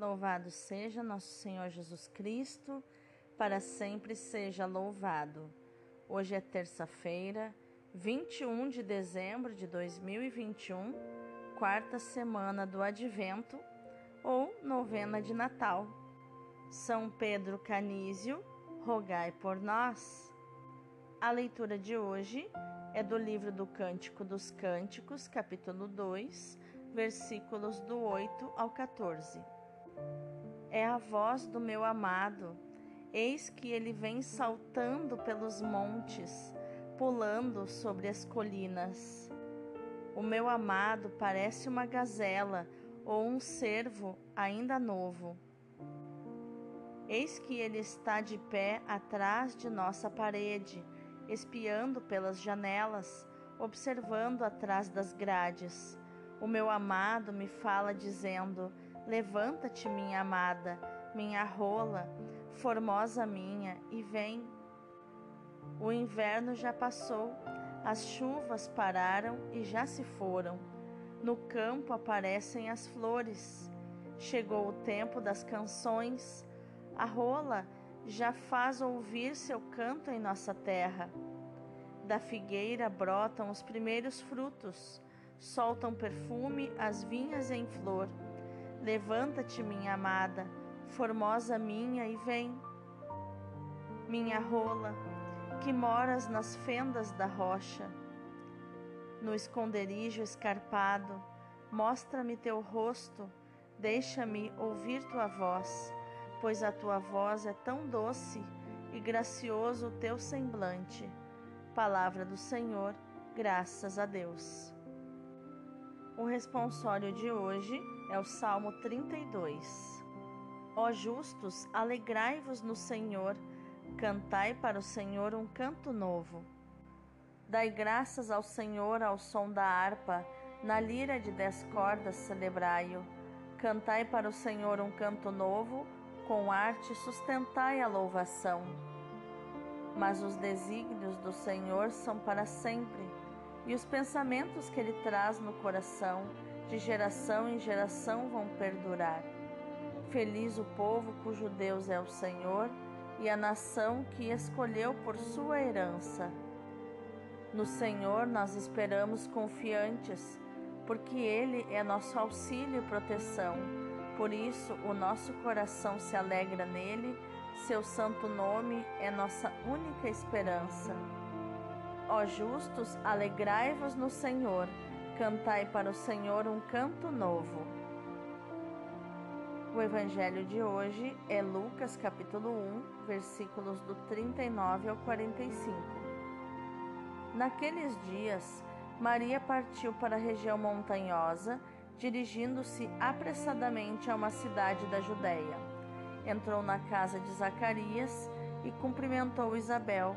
Louvado seja nosso Senhor Jesus Cristo, para sempre seja louvado. Hoje é terça-feira, 21 de dezembro de 2021, quarta semana do Advento ou novena de Natal. São Pedro Canísio, rogai por nós. A leitura de hoje é do livro do Cântico dos Cânticos, capítulo 2, versículos do 8 ao 14. É a voz do meu amado, eis que ele vem saltando pelos montes, pulando sobre as colinas. O meu amado parece uma gazela ou um cervo ainda novo. Eis que ele está de pé atrás de nossa parede, espiando pelas janelas, observando atrás das grades. O meu amado me fala dizendo: Levanta-te, minha amada, minha rola, formosa minha, e vem. O inverno já passou, as chuvas pararam e já se foram. No campo aparecem as flores. Chegou o tempo das canções. A rola já faz ouvir seu canto em nossa terra. Da figueira brotam os primeiros frutos, soltam perfume as vinhas em flor. Levanta-te, minha amada, formosa minha, e vem. Minha rola, que moras nas fendas da rocha, no esconderijo escarpado, mostra-me teu rosto, deixa-me ouvir tua voz pois a tua voz é tão doce e gracioso o teu semblante. Palavra do Senhor, graças a Deus. O responsório de hoje é o Salmo 32. Ó justos, alegrai-vos no Senhor, cantai para o Senhor um canto novo. Dai graças ao Senhor ao som da harpa, na lira de dez cordas celebrai-o. Cantai para o Senhor um canto novo, com arte sustentai a louvação. Mas os desígnios do Senhor são para sempre, e os pensamentos que ele traz no coração, de geração em geração, vão perdurar. Feliz o povo cujo Deus é o Senhor e a nação que escolheu por sua herança. No Senhor nós esperamos confiantes, porque Ele é nosso auxílio e proteção por isso, o nosso coração se alegra nele, seu santo nome é nossa única esperança. Ó justos, alegrai-vos no Senhor, cantai para o Senhor um canto novo. O evangelho de hoje é Lucas capítulo 1, versículos do 39 ao 45. Naqueles dias, Maria partiu para a região montanhosa dirigindo-se apressadamente a uma cidade da Judéia. Entrou na casa de Zacarias e cumprimentou Isabel.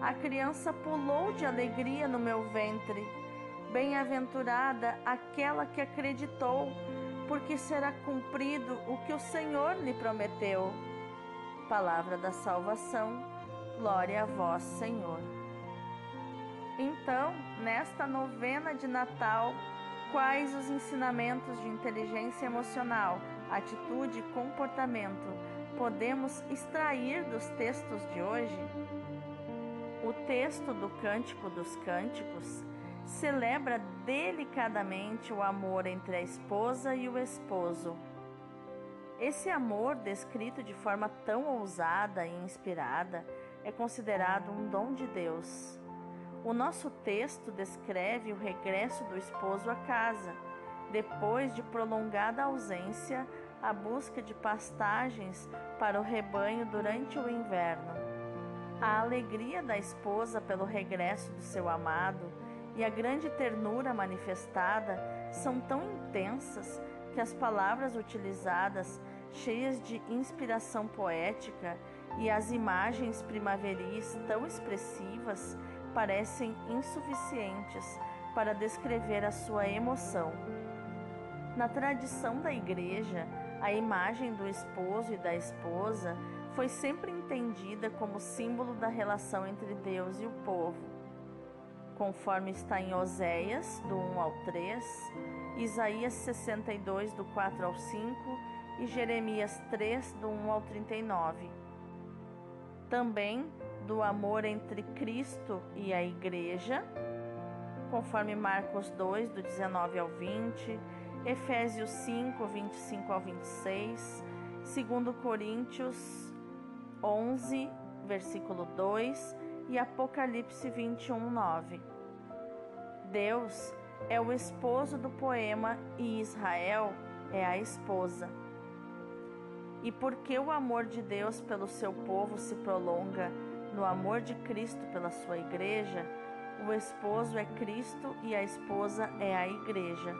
a criança pulou de alegria no meu ventre. Bem-aventurada aquela que acreditou, porque será cumprido o que o Senhor lhe prometeu. Palavra da salvação, glória a vós, Senhor. Então, nesta novena de Natal, Quais os ensinamentos de inteligência emocional, atitude e comportamento podemos extrair dos textos de hoje? O texto do Cântico dos Cânticos celebra delicadamente o amor entre a esposa e o esposo. Esse amor, descrito de forma tão ousada e inspirada, é considerado um dom de Deus. O nosso texto descreve o regresso do esposo à casa, depois de prolongada ausência, a busca de pastagens para o rebanho durante o inverno. A alegria da esposa pelo regresso do seu amado e a grande ternura manifestada são tão intensas que as palavras utilizadas cheias de inspiração poética, e as imagens primaveris tão expressivas parecem insuficientes para descrever a sua emoção. Na tradição da Igreja, a imagem do esposo e da esposa foi sempre entendida como símbolo da relação entre Deus e o povo. Conforme está em Oséias, do 1 ao 3, Isaías 62, do 4 ao 5 e Jeremias 3, do 1 ao 39. Também do amor entre Cristo e a Igreja, conforme Marcos 2, do 19 ao 20, Efésios 5, 25 ao 26, 2 Coríntios 11, versículo 2 e Apocalipse 21, 9. Deus é o esposo do poema e Israel é a esposa. E porque o amor de Deus pelo seu povo se prolonga no amor de Cristo pela sua igreja, o esposo é Cristo e a esposa é a igreja.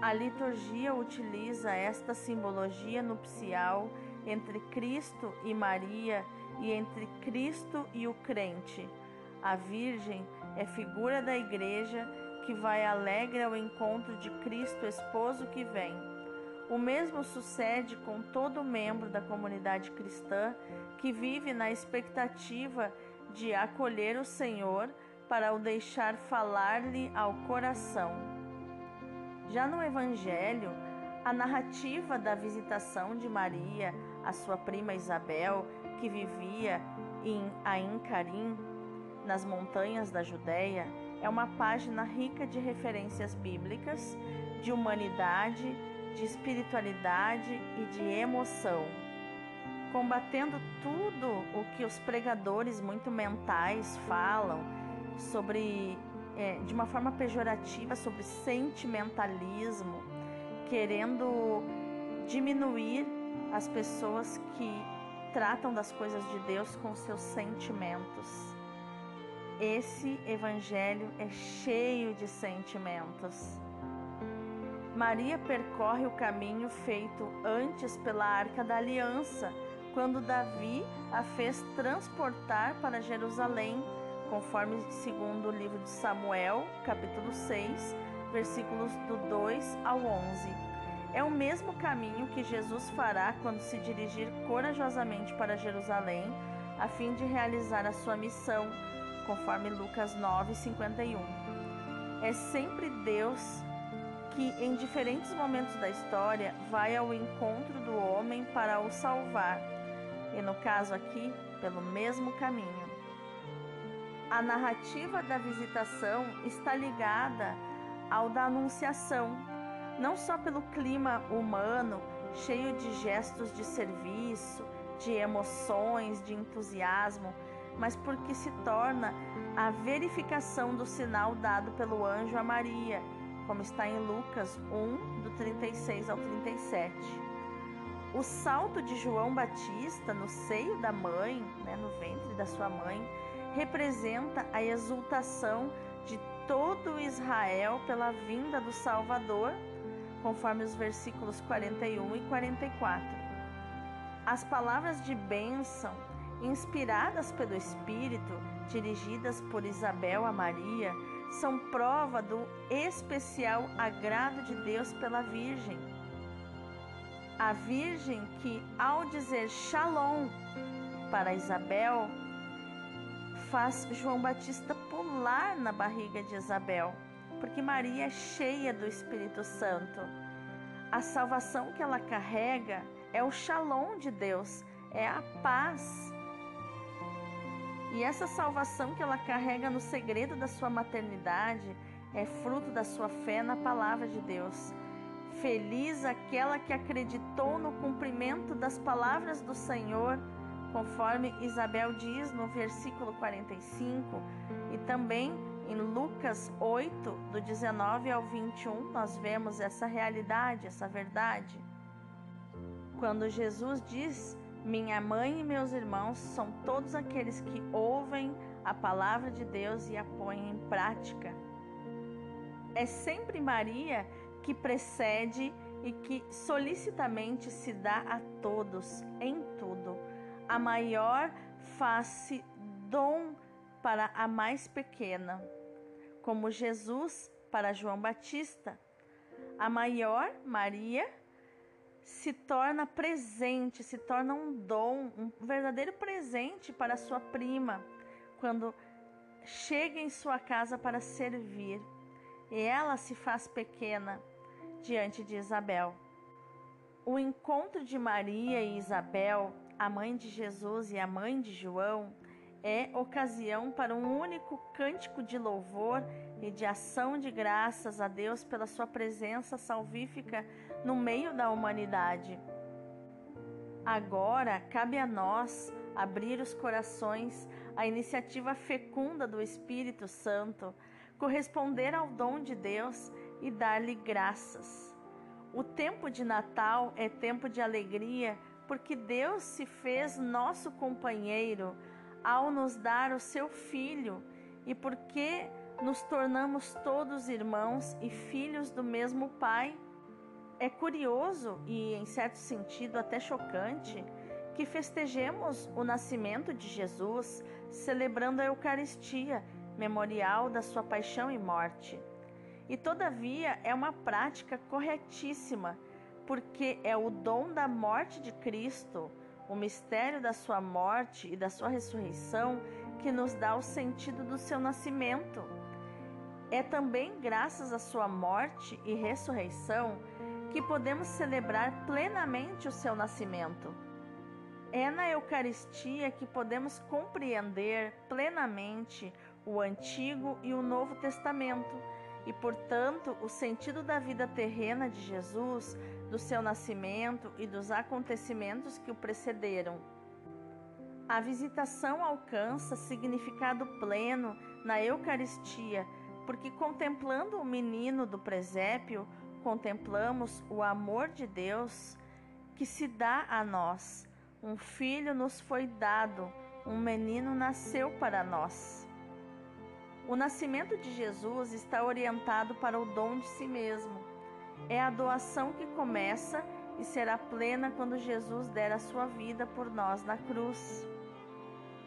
A liturgia utiliza esta simbologia nupcial entre Cristo e Maria e entre Cristo e o crente. A Virgem é figura da igreja que vai alegre ao encontro de Cristo, esposo que vem. O mesmo sucede com todo membro da comunidade cristã que vive na expectativa de acolher o Senhor para o deixar falar-lhe ao coração. Já no Evangelho, a narrativa da visitação de Maria à sua prima Isabel, que vivia em Ain Karim, nas montanhas da Judéia, é uma página rica de referências bíblicas, de humanidade, de espiritualidade e de emoção. Combatendo tudo o que os pregadores muito mentais falam sobre é, de uma forma pejorativa sobre sentimentalismo, querendo diminuir as pessoas que tratam das coisas de Deus com seus sentimentos. Esse evangelho é cheio de sentimentos. Maria percorre o caminho feito antes pela Arca da Aliança, quando Davi a fez transportar para Jerusalém conforme segundo o livro de Samuel, capítulo 6, versículos do 2 ao 11. É o mesmo caminho que Jesus fará quando se dirigir corajosamente para Jerusalém, a fim de realizar a sua missão, conforme Lucas 9, 51. É sempre Deus que, em diferentes momentos da história, vai ao encontro do homem para o salvar, e no caso aqui, pelo mesmo caminho. A narrativa da visitação está ligada ao da anunciação, não só pelo clima humano, cheio de gestos de serviço, de emoções, de entusiasmo, mas porque se torna a verificação do sinal dado pelo anjo a Maria, como está em Lucas 1, do 36 ao 37. O salto de João Batista no seio da mãe, né, no ventre da sua mãe, representa a exultação de todo Israel pela vinda do Salvador, conforme os versículos 41 e 44. As palavras de bênção, inspiradas pelo Espírito, dirigidas por Isabel a Maria, são prova do especial agrado de Deus pela Virgem. A Virgem que, ao dizer Shalom para Isabel, faz João Batista pular na barriga de Isabel, porque Maria é cheia do Espírito Santo. A salvação que ela carrega é o shalom de Deus, é a paz. E essa salvação que ela carrega no segredo da sua maternidade é fruto da sua fé na palavra de Deus. Feliz aquela que acreditou no cumprimento das palavras do Senhor conforme Isabel diz no versículo 45, e também em Lucas 8, do 19 ao 21, nós vemos essa realidade, essa verdade. Quando Jesus diz: Minha mãe e meus irmãos são todos aqueles que ouvem a palavra de Deus e a põem em prática. É sempre Maria que precede e que solicitamente se dá a todos, em tudo. A maior face dom para a mais pequena, como Jesus para João Batista. A maior, Maria, se torna presente, se torna um dom, um verdadeiro presente para sua prima, quando chega em sua casa para servir. E ela se faz pequena diante de Isabel. O encontro de Maria e Isabel, a mãe de Jesus e a mãe de João, é ocasião para um único cântico de louvor e de ação de graças a Deus pela sua presença salvífica no meio da humanidade. Agora cabe a nós abrir os corações à iniciativa fecunda do Espírito Santo, corresponder ao dom de Deus e dar-lhe graças. O tempo de Natal é tempo de alegria, porque Deus se fez nosso companheiro ao nos dar o seu Filho e porque nos tornamos todos irmãos e filhos do mesmo Pai. É curioso e, em certo sentido, até chocante que festejemos o nascimento de Jesus celebrando a Eucaristia, memorial da sua paixão e morte. E todavia é uma prática corretíssima, porque é o dom da morte de Cristo, o mistério da sua morte e da sua ressurreição que nos dá o sentido do seu nascimento. É também graças à sua morte e ressurreição que podemos celebrar plenamente o seu nascimento. É na Eucaristia que podemos compreender plenamente o Antigo e o Novo Testamento e, portanto, o sentido da vida terrena de Jesus, do seu nascimento e dos acontecimentos que o precederam. A visitação alcança significado pleno na Eucaristia, porque contemplando o menino do presépio, contemplamos o amor de Deus que se dá a nós. Um filho nos foi dado, um menino nasceu para nós. O nascimento de Jesus está orientado para o dom de si mesmo. É a doação que começa e será plena quando Jesus der a sua vida por nós na cruz.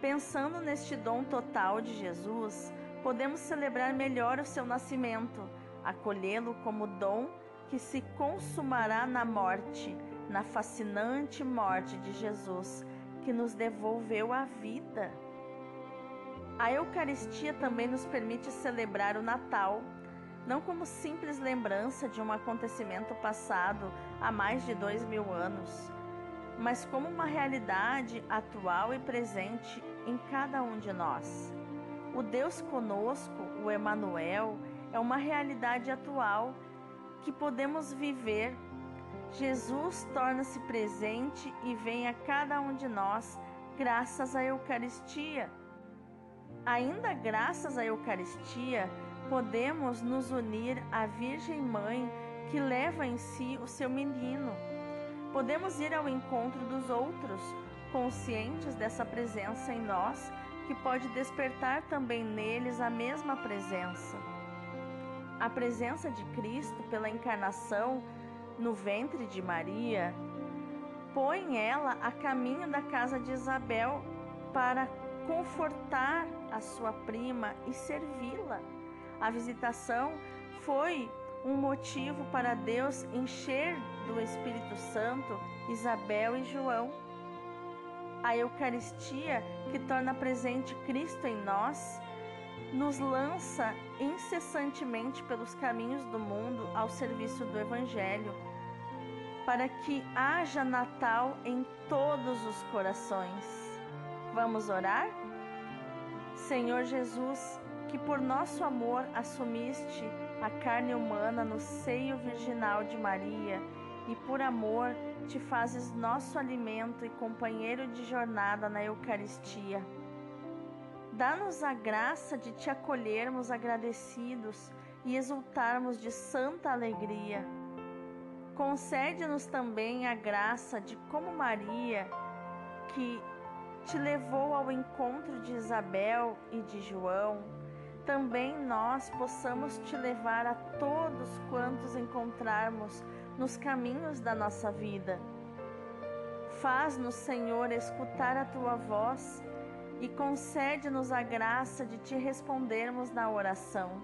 Pensando neste dom total de Jesus, podemos celebrar melhor o seu nascimento, acolhê-lo como dom que se consumará na morte, na fascinante morte de Jesus, que nos devolveu a vida. A Eucaristia também nos permite celebrar o Natal, não como simples lembrança de um acontecimento passado há mais de dois mil anos, mas como uma realidade atual e presente em cada um de nós. O Deus conosco, o Emanuel, é uma realidade atual que podemos viver. Jesus torna-se presente e vem a cada um de nós graças à Eucaristia. Ainda graças à Eucaristia, podemos nos unir à Virgem Mãe que leva em si o seu menino. Podemos ir ao encontro dos outros, conscientes dessa presença em nós, que pode despertar também neles a mesma presença. A presença de Cristo pela encarnação no ventre de Maria põe ela a caminho da casa de Isabel para confortar a sua prima e servi-la. A visitação foi um motivo para Deus encher do Espírito Santo Isabel e João. A Eucaristia, que torna presente Cristo em nós, nos lança incessantemente pelos caminhos do mundo ao serviço do Evangelho, para que haja Natal em todos os corações. Vamos orar? Senhor Jesus, que por nosso amor assumiste a carne humana no seio virginal de Maria e por amor te fazes nosso alimento e companheiro de jornada na Eucaristia. Dá-nos a graça de te acolhermos agradecidos e exultarmos de santa alegria. Concede-nos também a graça de, como Maria, que te levou ao encontro de Isabel e de João, também nós possamos te levar a todos quantos encontrarmos nos caminhos da nossa vida. Faz-nos, Senhor, escutar a tua voz e concede-nos a graça de te respondermos na oração.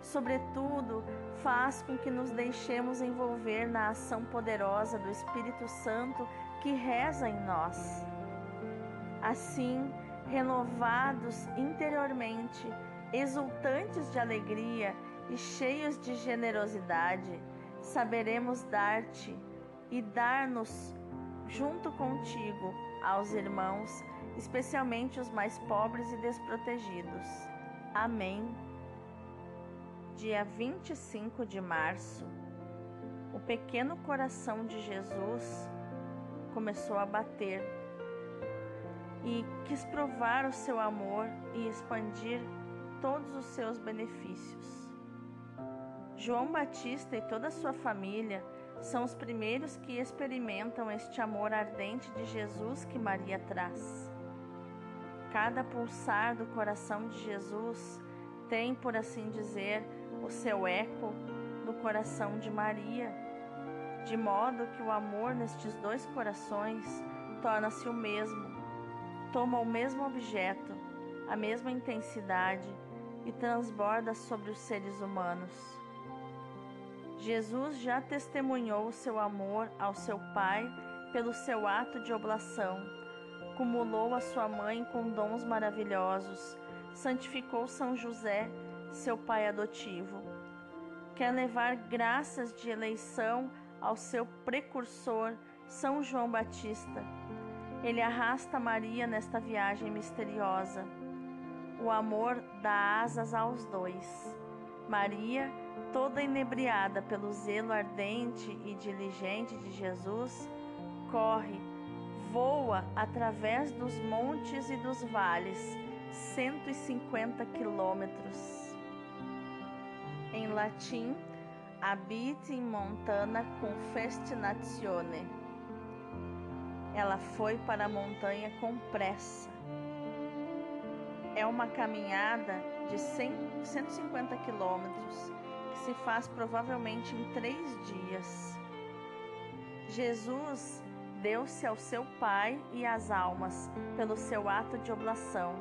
Sobretudo, faz com que nos deixemos envolver na ação poderosa do Espírito Santo que reza em nós. Assim, renovados interiormente, exultantes de alegria e cheios de generosidade, saberemos dar-te e dar-nos junto contigo aos irmãos, especialmente os mais pobres e desprotegidos. Amém. Dia 25 de março, o pequeno coração de Jesus começou a bater e quis provar o seu amor e expandir todos os seus benefícios. João Batista e toda a sua família são os primeiros que experimentam este amor ardente de Jesus que Maria traz. Cada pulsar do coração de Jesus tem, por assim dizer, o seu eco no coração de Maria, de modo que o amor nestes dois corações torna-se o mesmo, toma o mesmo objeto, a mesma intensidade e transborda sobre os seres humanos. Jesus já testemunhou seu amor ao seu Pai pelo seu ato de oblação, cumulou a sua mãe com dons maravilhosos, santificou São José, seu pai adotivo. Quer levar graças de eleição ao seu precursor, São João Batista. Ele arrasta Maria nesta viagem misteriosa. O amor dá asas aos dois. Maria toda inebriada pelo zelo ardente e diligente de Jesus, corre, voa através dos montes e dos vales, 150 quilômetros. Em latim, habite in montana con festinatione. Ela foi para a montanha com pressa. É uma caminhada de 100, 150 quilômetros se faz provavelmente em três dias. Jesus deu-se ao seu Pai e às almas pelo seu ato de oblação.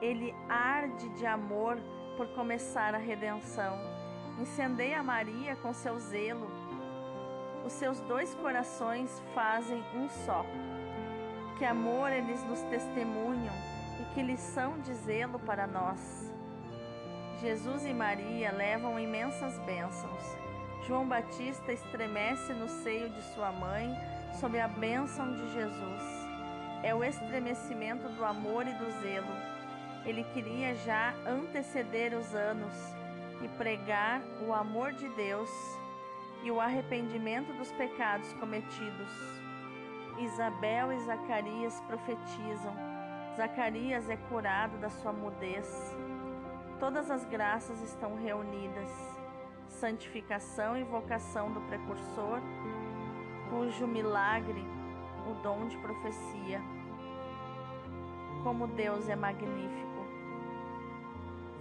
Ele arde de amor por começar a redenção. Incendeia Maria com seu zelo. Os seus dois corações fazem um só. Que amor eles nos testemunham que lição de zelo para nós. Jesus e Maria levam imensas bênçãos. João Batista estremece no seio de sua mãe sob a bênção de Jesus. É o estremecimento do amor e do zelo. Ele queria já anteceder os anos e pregar o amor de Deus e o arrependimento dos pecados cometidos. Isabel e Zacarias profetizam. Zacarias é curado da sua mudez. Todas as graças estão reunidas, santificação e vocação do precursor, cujo milagre, o dom de profecia. Como Deus é magnífico.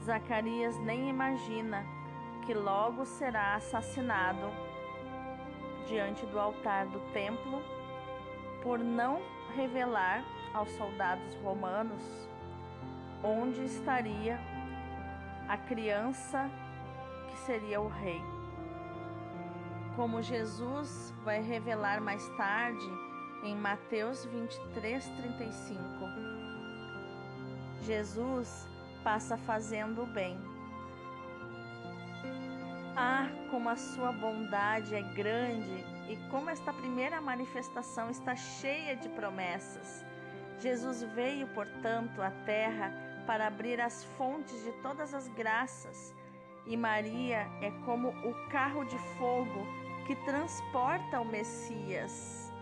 Zacarias nem imagina que logo será assassinado diante do altar do templo por não revelar aos soldados romanos onde estaria a criança que seria o rei. Como Jesus vai revelar mais tarde em Mateus 23, 35. Jesus passa fazendo o bem. Ah, como a sua bondade é grande e como esta primeira manifestação está cheia de promessas. Jesus veio, portanto, à terra para abrir as fontes de todas as graças, e Maria é como o carro de fogo que transporta o Messias.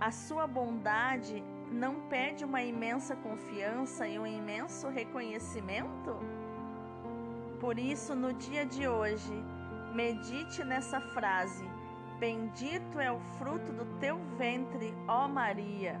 A sua bondade não pede uma imensa confiança e um imenso reconhecimento? Por isso, no dia de hoje, medite nessa frase: Bendito é o fruto do teu ventre, ó Maria.